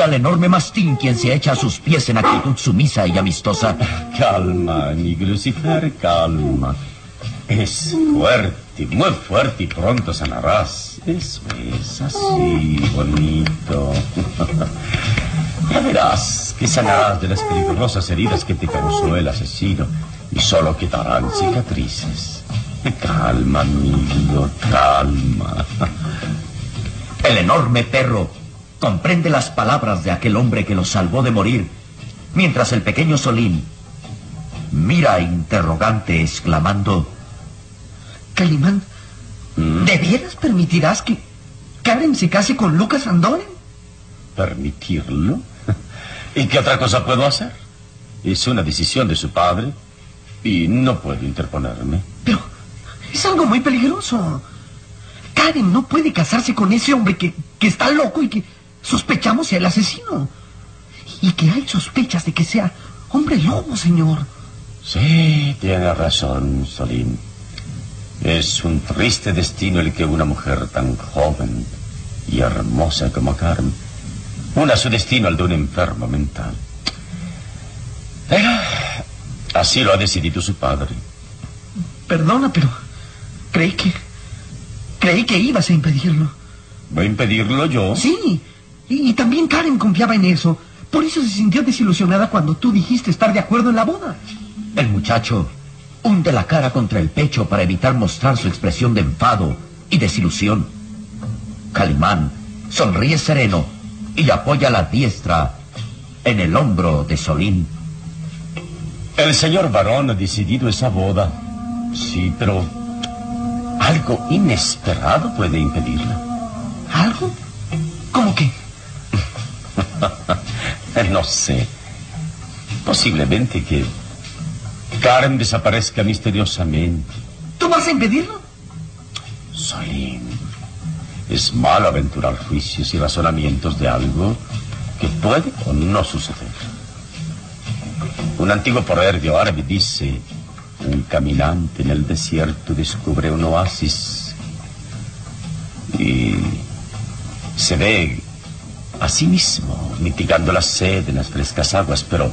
Al enorme mastín quien se echa a sus pies en actitud sumisa y amistosa. Calma, mi Lucifer, calma. Es fuerte, muy fuerte y pronto sanarás. Eso es así, bonito. ya verás que sanarás de las peligrosas heridas que te causó el asesino y solo quedarán cicatrices. Calma, amigo, calma. El enorme perro comprende las palabras de aquel hombre que lo salvó de morir, mientras el pequeño Solín mira interrogante exclamando, Calimán, ¿Mm? ¿de veras permitirás que Karen se case con Lucas Andoren? ¿Permitirlo? ¿Y qué otra cosa puedo hacer? Es una decisión de su padre y no puedo interponerme. Pero es algo muy peligroso. Karen no puede casarse con ese hombre que, que está loco y que Sospechamos el asesino. Y que hay sospechas de que sea hombre lobo, señor. Sí, tiene razón, Solín. Es un triste destino el que una mujer tan joven y hermosa como Carmen una su destino al de un enfermo mental. Pero así lo ha decidido su padre. Perdona, pero creí que... Creí que ibas a impedirlo. ¿Va a impedirlo yo? Sí, y, también Karen confiaba en eso. Por eso se sintió desilusionada cuando tú dijiste estar de acuerdo en la boda. El muchacho hunde la cara contra el pecho para evitar mostrar su expresión de enfado y desilusión. Calimán sonríe sereno y apoya la diestra en el hombro de Solín. El señor varón ha decidido esa boda. Sí, pero algo inesperado puede impedirla. ¿Algo? ¿Cómo que? No sé. Posiblemente que Karen desaparezca misteriosamente. ¿Tú vas a impedirlo? Solín, es malo aventurar juicios y razonamientos de algo que puede o no suceder. Un antiguo proverbio árabe dice, un caminante en el desierto descubre un oasis y se ve a sí mismo mitigando la sed en las frescas aguas, pero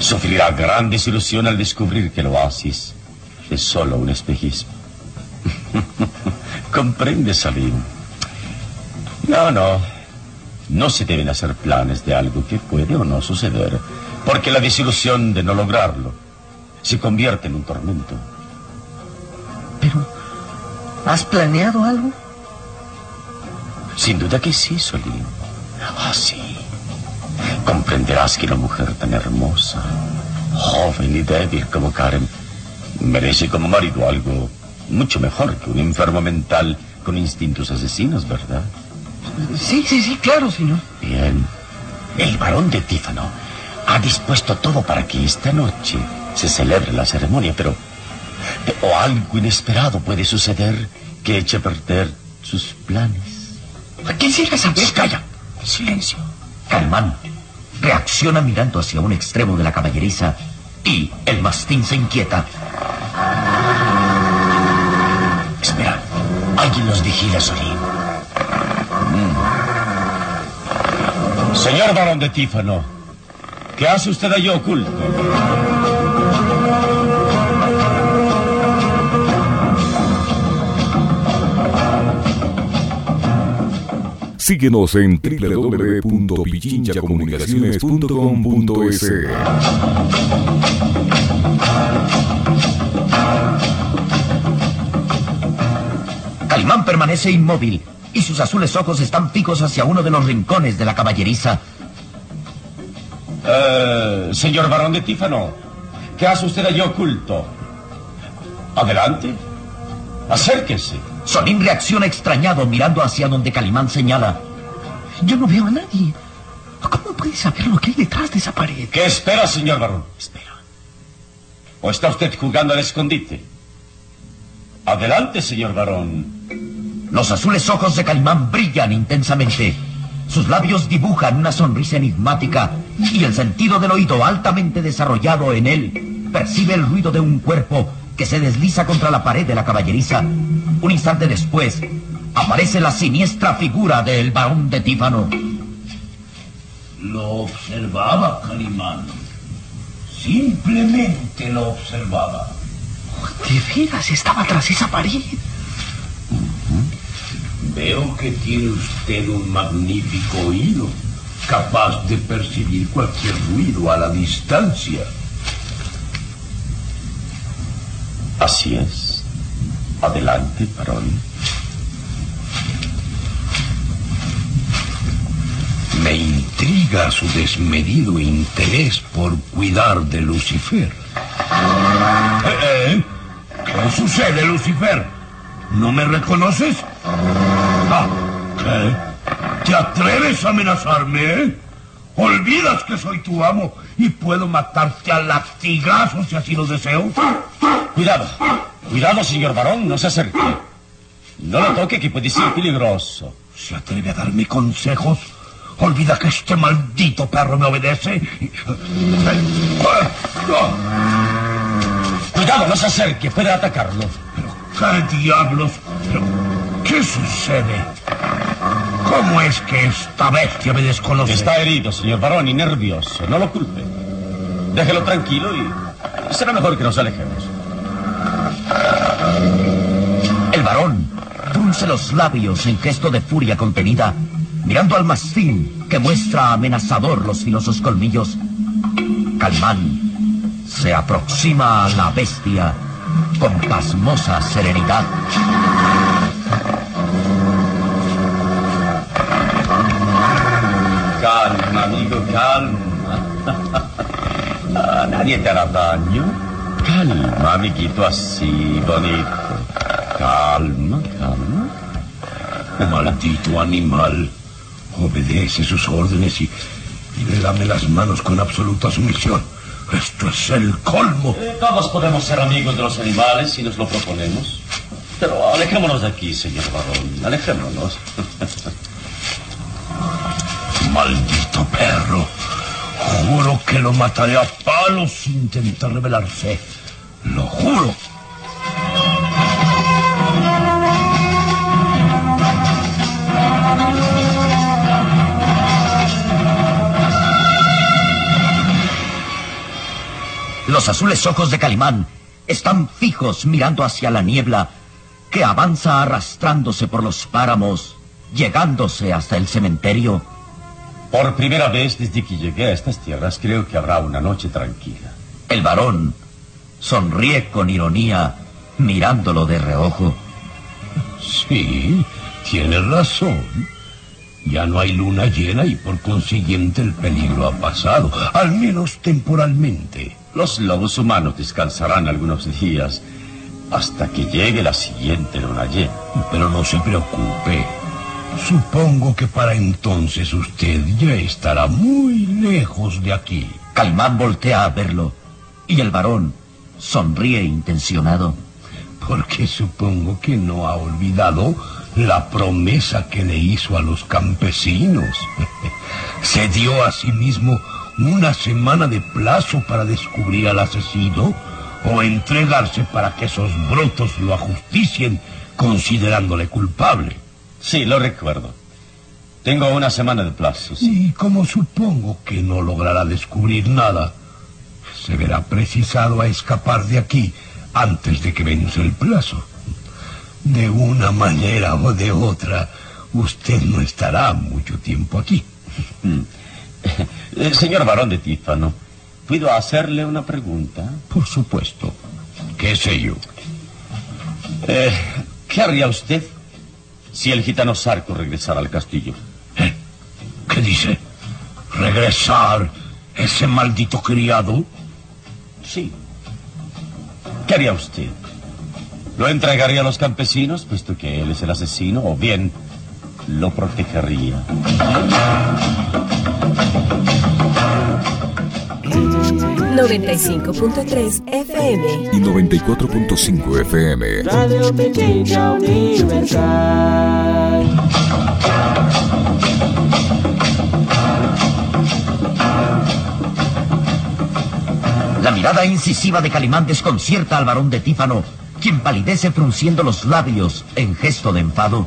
sufrirá gran desilusión al descubrir que el oasis es solo un espejismo. ¿Comprende, Salim? No, no. No se deben hacer planes de algo que puede o no suceder, porque la desilusión de no lograrlo se convierte en un tormento. Pero, ¿has planeado algo? Sin duda que sí, Solín. Ah, sí. Comprenderás que una mujer tan hermosa, joven y débil como Karen, merece como marido algo mucho mejor que un enfermo mental con instintos asesinos, ¿verdad? Sí, sí, sí, claro, señor. Bien. El varón de Tífano ha dispuesto todo para que esta noche se celebre la ceremonia, pero... O algo inesperado puede suceder que eche a perder sus planes. Quisiera saber... ¡Calla! Silencio. Calimán reacciona mirando hacia un extremo de la caballeriza y el mastín se inquieta. Espera, alguien nos vigila, Solín. Mm. Señor varón de Tífano, ¿qué hace usted allí oculto? Síguenos en www.pichinchacomunicaciones.com.es. Calimán permanece inmóvil y sus azules ojos están fijos hacia uno de los rincones de la caballeriza. Eh, señor varón de Tífano, ¿qué hace usted allí oculto? Adelante. Acérquese. Solín reacciona extrañado mirando hacia donde Calimán señala. Yo no veo a nadie. ¿Cómo puede saber lo que hay detrás de esa pared? ¿Qué espera, señor varón? Espera. ¿O está usted jugando al escondite? Adelante, señor varón. Los azules ojos de Calimán brillan intensamente. Sus labios dibujan una sonrisa enigmática y el sentido del oído altamente desarrollado en él percibe el ruido de un cuerpo que se desliza contra la pared de la caballeriza. Un instante después, aparece la siniestra figura del varón de Tífano. Lo observaba, Calimán. Simplemente lo observaba. De veras, estaba tras esa pared. Veo que tiene usted un magnífico oído, capaz de percibir cualquier ruido a la distancia. Así es. Adelante, varón. Me intriga su desmedido interés por cuidar de Lucifer. ¿Eh, eh? ¿Qué sucede, Lucifer? ¿No me reconoces? Ah, ¿qué? ¿Te atreves a amenazarme, eh? ¿Olvidas que soy tu amo y puedo matarte a latigazos si así lo deseo? Cuidado. Cuidado, señor varón, no se acerque. No lo toque, que puede ser peligroso. ¿Se atreve a darme consejos? Olvida que este maldito perro me obedece. Cuidado, no se acerque, puede atacarlo. ¿Pero qué diablos? ¿Pero qué sucede? ¿Cómo es que esta bestia me desconoce? Está herido, señor varón, y nervioso. No lo culpe. Déjelo tranquilo y será mejor que nos alejemos. El varón frunce los labios en gesto de furia contenida, mirando al mastín que muestra amenazador los filosos colmillos. Calimán se aproxima a la bestia con pasmosa serenidad. Calma. Ah, Nadie te hará daño. Calma, amiguito, así, bonito. Calma, calma. Maldito animal. Obedece sus órdenes y, y dame las manos con absoluta sumisión. Esto es el colmo. Eh, todos podemos ser amigos de los animales si nos lo proponemos. Pero alejémonos de aquí, señor varón. Alejémonos. Maldito perro. Juro que lo mataré a palos si intenta rebelarse. Lo juro. Los azules ojos de Calimán están fijos mirando hacia la niebla que avanza arrastrándose por los páramos, llegándose hasta el cementerio. Por primera vez desde que llegué a estas tierras creo que habrá una noche tranquila. El varón sonríe con ironía mirándolo de reojo. Sí, tienes razón. Ya no hay luna llena y por consiguiente el peligro ha pasado, al menos temporalmente. Los lobos humanos descansarán algunos días hasta que llegue la siguiente luna llena. Pero no se preocupe. Supongo que para entonces usted ya estará muy lejos de aquí. Calimán voltea a verlo y el varón sonríe intencionado. Porque supongo que no ha olvidado la promesa que le hizo a los campesinos. Se dio a sí mismo una semana de plazo para descubrir al asesino o entregarse para que esos brotos lo ajusticien considerándole culpable. Sí, lo recuerdo. Tengo una semana de plazo. Y como supongo que no logrará descubrir nada, se verá precisado a escapar de aquí antes de que vence el plazo. De una manera o de otra, usted no estará mucho tiempo aquí. Eh, Señor varón de Tífano, ¿puedo hacerle una pregunta? Por supuesto. ¿Qué sé yo? Eh, ¿Qué haría usted si el gitano Sarco regresara al castillo? ¿Eh? ¿Qué dice? ¿Regresar ese maldito criado? Sí. ¿Qué haría usted? ¿Lo entregaría a los campesinos, puesto que él es el asesino, o bien lo protegería? 95.3 FM. y 94.5 FM. Radio Pequeña Universal. La mirada incisiva de Calimán desconcierta al varón de Tífano, quien palidece frunciendo los labios en gesto de enfado.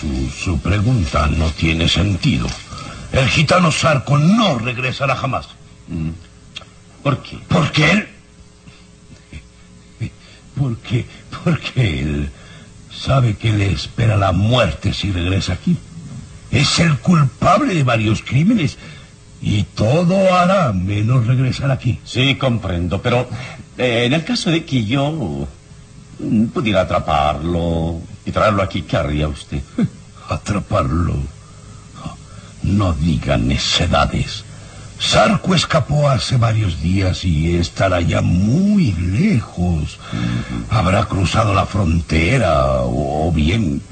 Su, su pregunta no tiene sentido. El gitano Sarco no regresará jamás. ¿Por qué? Porque él... Porque, porque él sabe que le espera la muerte si regresa aquí. Es el culpable de varios crímenes y todo hará menos regresar aquí. Sí, comprendo, pero eh, en el caso de que yo mm, pudiera atraparlo y traerlo aquí, ¿qué haría usted? Atraparlo. No digan necedades. Sarco escapó hace varios días y estará ya muy lejos. Habrá cruzado la frontera o bien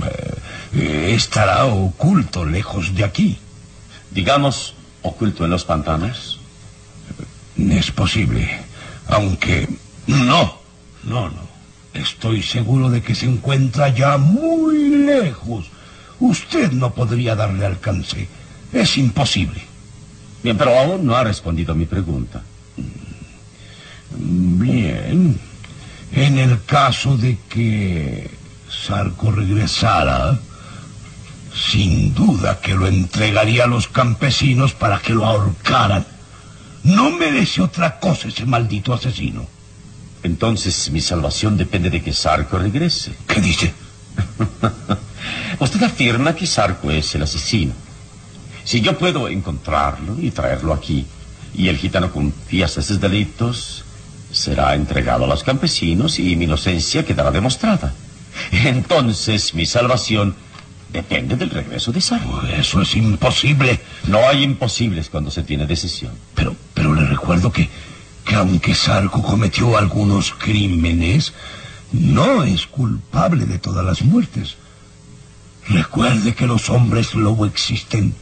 eh, estará oculto lejos de aquí. Digamos, oculto en los pantanos. Es posible, aunque no, no, no. Estoy seguro de que se encuentra ya muy lejos. Usted no podría darle alcance. Es imposible. Bien, pero aún no ha respondido a mi pregunta. Bien. En el caso de que Sarco regresara, sin duda que lo entregaría a los campesinos para que lo ahorcaran. No merece otra cosa ese maldito asesino. Entonces mi salvación depende de que Sarco regrese. ¿Qué dice? Usted afirma que Sarco es el asesino. Si yo puedo encontrarlo y traerlo aquí, y el gitano confiesa sus delitos, será entregado a los campesinos y mi inocencia quedará demostrada. Entonces mi salvación depende del regreso de Sarco. Eso es imposible. No hay imposibles cuando se tiene decisión. Pero, pero le recuerdo que, que aunque Sarco cometió algunos crímenes, no es culpable de todas las muertes. Recuerde que los hombres lobo existen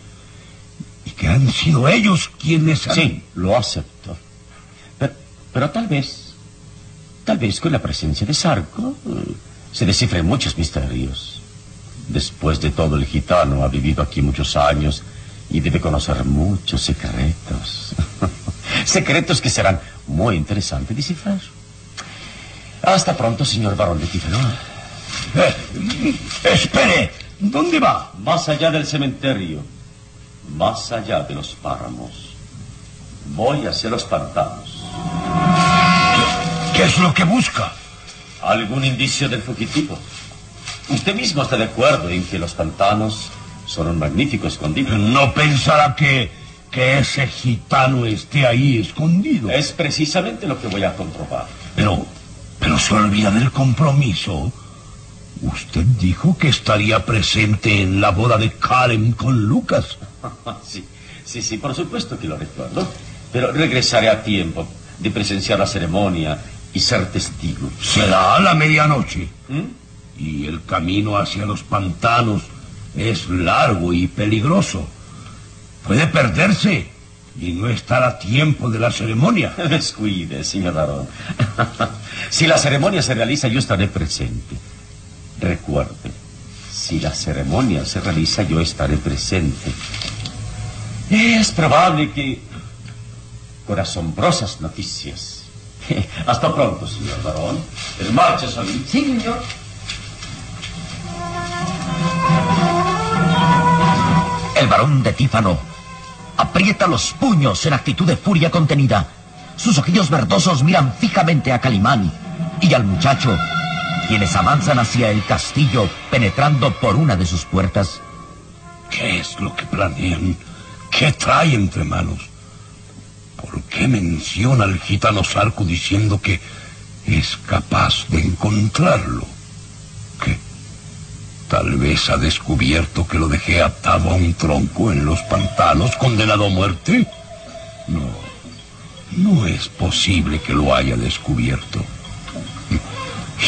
que han sido ellos quienes han... Sí, lo acepto. Pero, pero tal vez, tal vez con la presencia de Sarco eh, se descifren muchos misterios. Después de todo, el gitano ha vivido aquí muchos años y debe conocer muchos secretos. secretos que serán muy interesantes descifrar. Hasta pronto, señor barón de Tifano. Eh, espere, ¿dónde va? Más allá del cementerio, más allá de los páramos. Voy hacia los pantanos. ¿Qué, qué es lo que busca? ¿Algún indicio del fugitivo? Usted mismo está de acuerdo en que los pantanos son un magnífico escondite. No pensará que, que ese gitano esté ahí escondido. Es precisamente lo que voy a comprobar. Pero, pero se olvida del compromiso. Usted dijo que estaría presente en la boda de Karen con Lucas. sí, sí, sí, por supuesto que lo recuerdo. Pero regresaré a tiempo de presenciar la ceremonia y ser testigo. Será a la medianoche. ¿Mm? Y el camino hacia los pantanos es largo y peligroso. Puede perderse y no estar a tiempo de la ceremonia. Descuide, señor Barón. si la ceremonia se realiza, yo estaré presente. Recuerde, si la ceremonia se realiza, yo estaré presente. Es probable que... con asombrosas noticias. Hasta pronto, señor Barón. El marcha, Solís. Sí, señor. El varón de Tífano aprieta los puños en actitud de furia contenida. Sus ojillos verdosos miran fijamente a Calimán y al muchacho, quienes avanzan hacia el castillo penetrando por una de sus puertas. ¿Qué es lo que planean? ¿Qué trae entre manos? ¿Por qué menciona al gitano Sarco diciendo que es capaz de encontrarlo? ¿Qué? Tal vez ha descubierto que lo dejé atado a un tronco en los pantanos, condenado a muerte. No, no es posible que lo haya descubierto.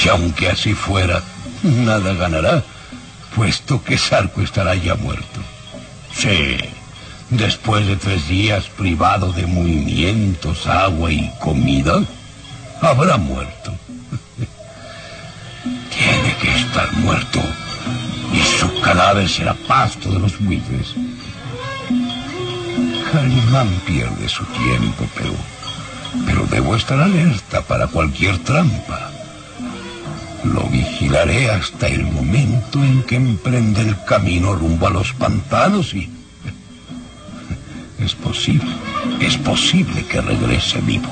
Y aunque así fuera, nada ganará, puesto que Sarco estará ya muerto. Sí, después de tres días privado de movimientos, agua y comida, habrá muerto. Tiene que estar muerto y su cadáver será pasto de los buitres. Calimán pierde su tiempo, pero, pero debo estar alerta para cualquier trampa. Lo vigilaré hasta el momento en que emprende el camino rumbo a los pantanos y... Es posible, es posible que regrese vivo.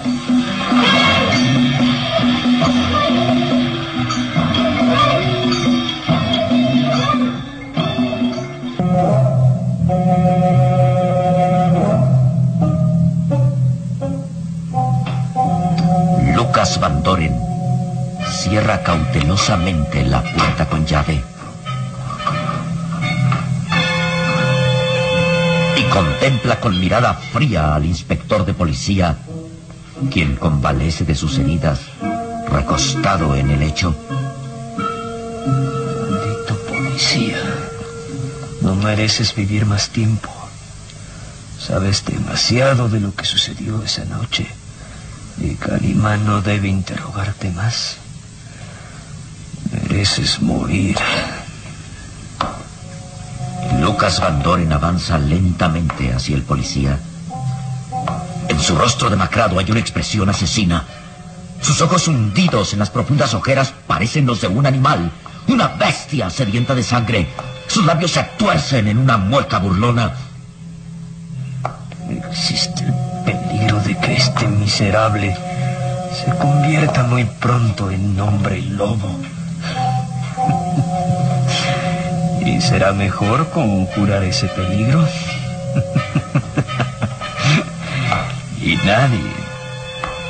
Lucas Van Doren cierra cautelosamente la puerta con llave contempla con mirada fría al inspector de policía, quien convalece de sus heridas, recostado en el lecho. Maldito policía. No mereces vivir más tiempo. Sabes demasiado de lo que sucedió esa noche. Y Calimán no debe interrogarte más. Mereces morir. Lucas Van Doren avanza lentamente hacia el policía. En su rostro demacrado hay una expresión asesina. Sus ojos hundidos en las profundas ojeras parecen los de un animal, una bestia sedienta de sangre. Sus labios se tuercen en una mueca burlona. Existe el peligro de que este miserable se convierta muy pronto en hombre lobo. ¿Y será mejor conjurar ese peligro? y nadie,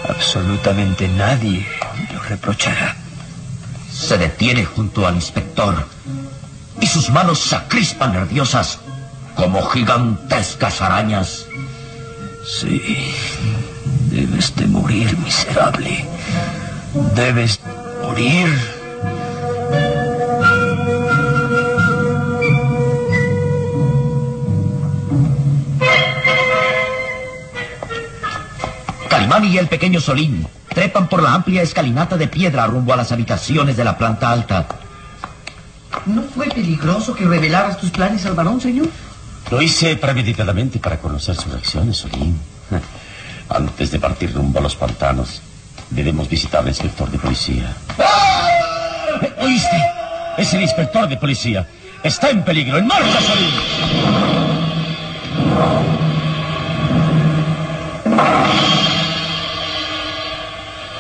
absolutamente nadie, lo reprochará. Se detiene junto al inspector y sus manos se acrispan nerviosas como gigantescas arañas. Sí, debes de morir, miserable. Debes morir. Calimán y el pequeño Solín trepan por la amplia escalinata de piedra rumbo a las habitaciones de la planta alta. ¿No fue peligroso que revelaras tus planes al varón, señor? Lo hice premeditadamente para conocer sus reacciones, Solín. Antes de partir rumbo a los pantanos, debemos visitar al inspector de policía. ¿Oíste? Es el inspector de policía. Está en peligro. ¡En marcha, Solín!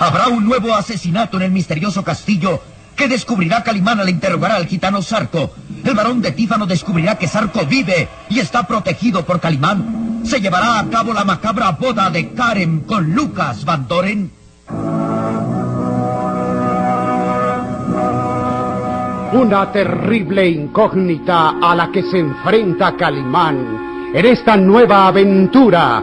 Habrá un nuevo asesinato en el misterioso castillo que descubrirá Calimán al interrogar al gitano Sarco. El varón de Tífano descubrirá que Sarco vive y está protegido por Calimán. Se llevará a cabo la macabra boda de Karen con Lucas Van Doren. Una terrible incógnita a la que se enfrenta Calimán en esta nueva aventura